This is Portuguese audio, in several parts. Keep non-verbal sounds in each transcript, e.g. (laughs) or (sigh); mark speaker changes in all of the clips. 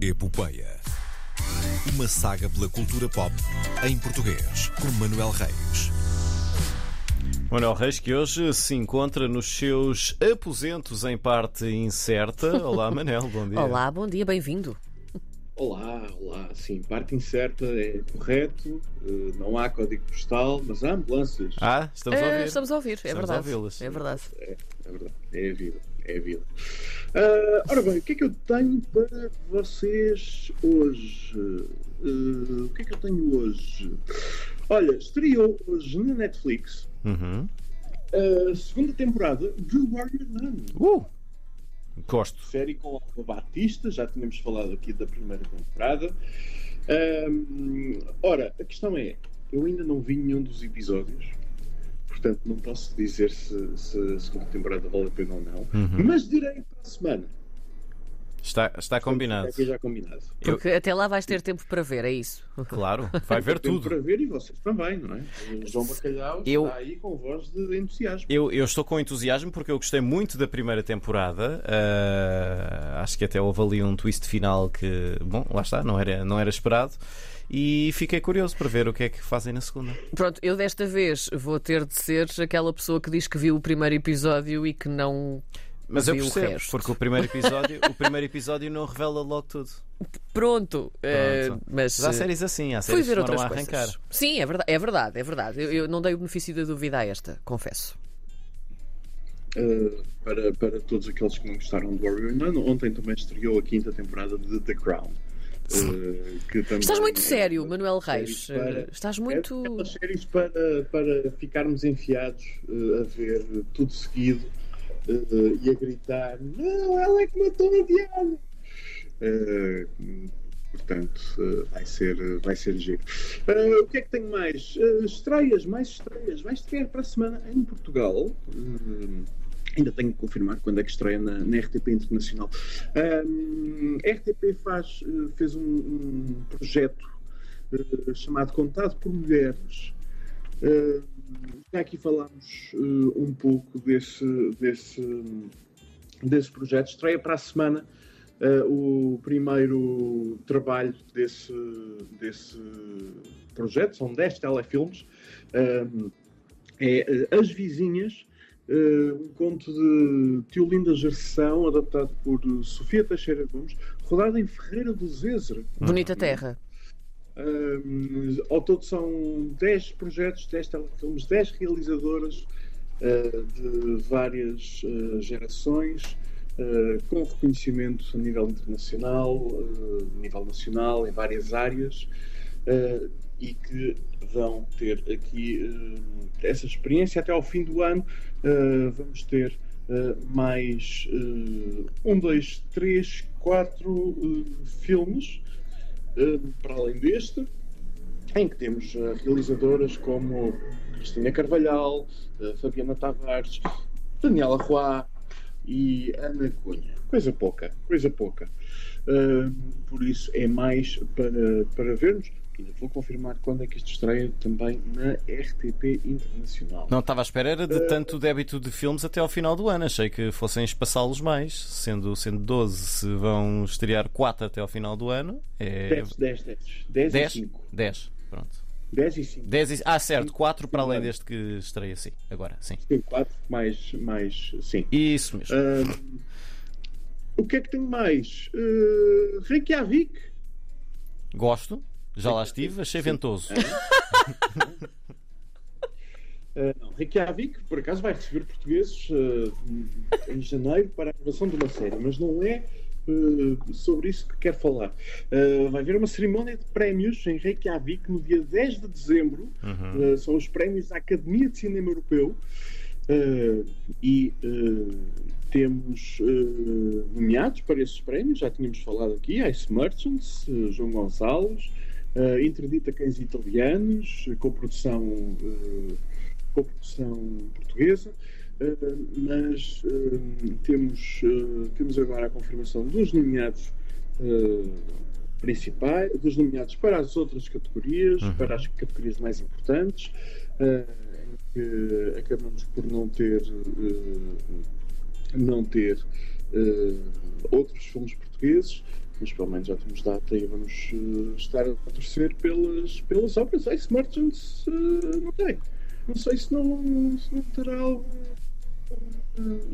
Speaker 1: Epopeia. Uma saga pela cultura pop em português, com Manuel Reis.
Speaker 2: Manuel Reis, que hoje se encontra nos seus aposentos em parte incerta. Olá, (laughs) Manel, bom dia.
Speaker 3: Olá, bom dia, bem-vindo.
Speaker 4: Olá, olá. Sim, parte incerta é correto, eh, não há código postal, mas há ambulâncias.
Speaker 2: Ah, estamos a
Speaker 3: Eh,
Speaker 2: ouvir.
Speaker 3: estamos a ouvir, é
Speaker 2: Estamos
Speaker 3: verdade. É verdade.
Speaker 4: É, é verdade, é a vida, é a vida. Ah, ora bem, o que é que eu tenho para vocês hoje? Eh, o que é que eu tenho hoje? Olha, estreou hoje na Netflix
Speaker 2: Uhum.
Speaker 4: a segunda temporada de Warrior Nun.
Speaker 2: Uh! Gosto.
Speaker 4: série com Alba Batista, já tínhamos falado aqui da primeira temporada. Ahm, ora, a questão é, eu ainda não vi nenhum dos episódios, portanto não posso dizer se, se a segunda temporada vale a pena ou não,
Speaker 2: Uhum.
Speaker 4: mas direi para a semana.
Speaker 2: Está, está combinado.
Speaker 4: Está aqui já combinado.
Speaker 2: Eu-
Speaker 3: Porque até lá vais ter tempo para ver, é isso.
Speaker 2: Claro, (laughs) vai ver
Speaker 4: Tempo
Speaker 2: tudo.
Speaker 4: para ver e vocês também, não é? O João Bacalhau
Speaker 2: Eu-
Speaker 4: está aí com voz de entusiasmo.
Speaker 2: Eu, eu estou com entusiasmo porque eu gostei muito da primeira temporada. Ah, acho que até houve ali um twist final que, bom, lá está, não era, não era esperado. E fiquei curioso para ver o que é que fazem na segunda.
Speaker 3: Pronto, eu desta vez vou ter de ser aquela pessoa que diz que viu o primeiro episódio e que não.
Speaker 2: Mas eu percebo,
Speaker 3: resto.
Speaker 2: porque o primeiro episódio, o primeiro episódio não revela logo tudo.
Speaker 3: Pronto, eh,
Speaker 2: Pronto.
Speaker 3: mas.
Speaker 2: Mas há
Speaker 3: eh,
Speaker 2: séries assim, há
Speaker 3: Fui
Speaker 2: séries que
Speaker 3: ver
Speaker 2: demoram
Speaker 3: outras
Speaker 2: a arrancar.
Speaker 3: coisas. Sim, é verdade, é verdade, é verdade. Eu, eu não dei o benefício da dúvida a esta, confesso.
Speaker 4: Uh, para, para todos aqueles que não gostaram do Warrior Nun, ontem também estreou a quinta temporada de The Crown. Uh, que
Speaker 3: Estás muito
Speaker 4: é
Speaker 3: sério, Manuel Reis.
Speaker 4: para-
Speaker 3: Estás
Speaker 4: É
Speaker 3: muito.
Speaker 4: aquelas séries para, para ficarmos enfiados uh, a ver tudo seguido uh, e a gritar: Não, ela é que matou a Diana! Uh, portanto, uh, vai, ser, vai ser giro. O que é que tenho mais? Estreias, mais estreias. Vai estrear para a semana em Portugal. Uh, Ainda tenho que confirmar quando é que estreia na, na RTP Internacional. A RTP faz, fez um, um projeto chamado Contado por Mulheres. Uh, já aqui falámos uh, um pouco desse, desse, desse projeto. Estreia para a semana uh, o primeiro trabalho desse, desse projeto. São 10 telefilmes. É uh, As Vizinhas. Um conto de Teolinda Gerção, adaptado por Sofia Teixeira Gomes, rodado em Ferreira do Zezer.
Speaker 3: Bonita terra.
Speaker 4: Um, ao todo são 10 projetos, 10 telefilmes, 10 realizadoras uh, de várias uh, gerações, uh, com reconhecimento a nível internacional, uh, a nível nacional, em várias áreas, uh, e que vão ter aqui uh, essa experiência até ao fim do ano. Uh, vamos ter uh, mais uh, um, dois, três, quatro uh, filmes uh, para além deste, em que temos uh, realizadoras como Cristina Carvalhal, uh, Fabiana Tavares, Daniela Roy e Ana Cunha. Coisa pouca, coisa pouca. Por isso é mais para, para vermos. Ainda vou confirmar quando é que isto estreia também na RTP Internacional.
Speaker 2: Não estava à espera era de tanto débito de filmes até ao final do ano. Achei que fossem espaçá-los mais, sendo, sendo 12, se vão estrear 4 até ao final do ano. É
Speaker 4: 10, 10, 10. 10 e
Speaker 2: 10?
Speaker 4: 5.
Speaker 2: 10, pronto.
Speaker 4: 10 e 5.
Speaker 2: 10 e... Ah, certo, 4 para além
Speaker 4: Sim.
Speaker 2: deste que estreia, sim. Agora, sim.
Speaker 4: Sim, 4 mais, mais 5.
Speaker 2: Isso mesmo.
Speaker 4: Ahm, o que é que tenho mais? Uh, Reykjavik.
Speaker 2: Gosto, já lá estive, achei ventoso.
Speaker 4: Uh, (laughs) não, Reykjavik, por acaso, vai receber portugueses uh, em janeiro para a gravação de uma série, mas não é uh, sobre isso que quero falar. Vai haver uma cerimónia de prémios em Reykjavik no dia 10 de dezembro.
Speaker 2: Uhum.
Speaker 4: Uh, são os prémios da Academia de Cinema Europeu. E temos nomeados para esses prémios, já tínhamos falado aqui, Ice Merchants, João Gonçalves, uh, Interdita Cães Italianos, uh, com produção, uh, com produção portuguesa, uh, mas temos, temos agora a confirmação dos nomeados principais, dos nomeados para as outras categorias,
Speaker 2: Uhum.
Speaker 4: para as categorias mais importantes. Uh, que acabamos por não ter não ter outros filmes portugueses, mas pelo menos já temos data e vamos uh, estar a torcer pelas, pelas obras. Ace Merchants, uh, não sei. Não sei se não, se não terá algum,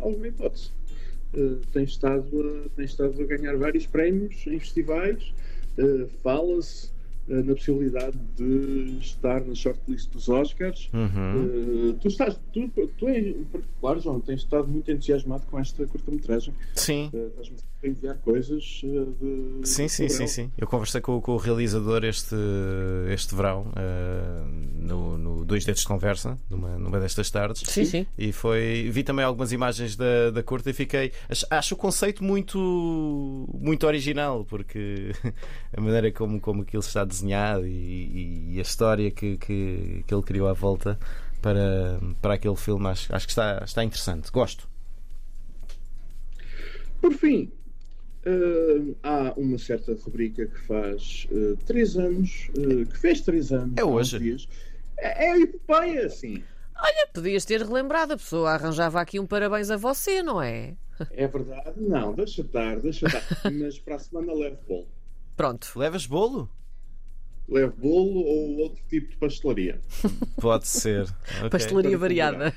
Speaker 4: alguma hipótese. tem, estado tem estado a ganhar vários prémios em festivais. Fala-se eh, na possibilidade de estar na shortlist dos Oscars.
Speaker 2: Uhum.
Speaker 4: Uh, tu estás, tu, tu em particular, João, tens estado muito entusiasmado com esta curta-metragem.
Speaker 2: Sim.
Speaker 4: Uh, Estás-me a enviar coisas uh, de.
Speaker 2: Sim, sim, sim, sim. Eu conversei com, com, o realizador este, este verão, no, no Dois Dedos de Conversa, numa, numa destas tardes.
Speaker 3: Sim, sim.
Speaker 2: E foi. Vi também algumas imagens da, da curta e fiquei. Acho, acho o conceito muito, muito original, porque (laughs) a maneira como, como aquilo está desenhado e, e a história que, que, que, ele criou à volta para, para aquele filme acho, acho que está, está interessante. Gosto.
Speaker 4: Por fim, uh, há uma certa rubrica que faz uh, três anos, uh, que fez três anos.
Speaker 2: É hoje.
Speaker 4: Dias. É, é a epopeia, sim.
Speaker 3: Olha, podias ter relembrado, a pessoa arranjava aqui um parabéns a você, não é?
Speaker 4: É verdade? Não, deixa estar, deixa estar. (laughs) Mas para a semana levo bolo.
Speaker 3: Pronto.
Speaker 2: Levas bolo?
Speaker 4: Levo bolo ou outro tipo de pastelaria. (laughs)
Speaker 2: Pode ser. Okay.
Speaker 3: Pastelaria variada.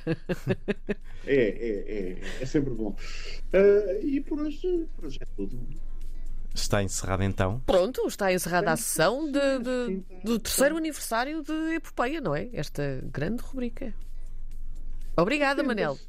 Speaker 4: É, é, é, é sempre bom. Uh, e por hoje, por hoje é tudo.
Speaker 2: Está encerrada então?
Speaker 3: Pronto, está encerrada a sessão de, de, do terceiro aniversário de Epopeia, não é? Esta grande rubrica. Obrigada, Manel.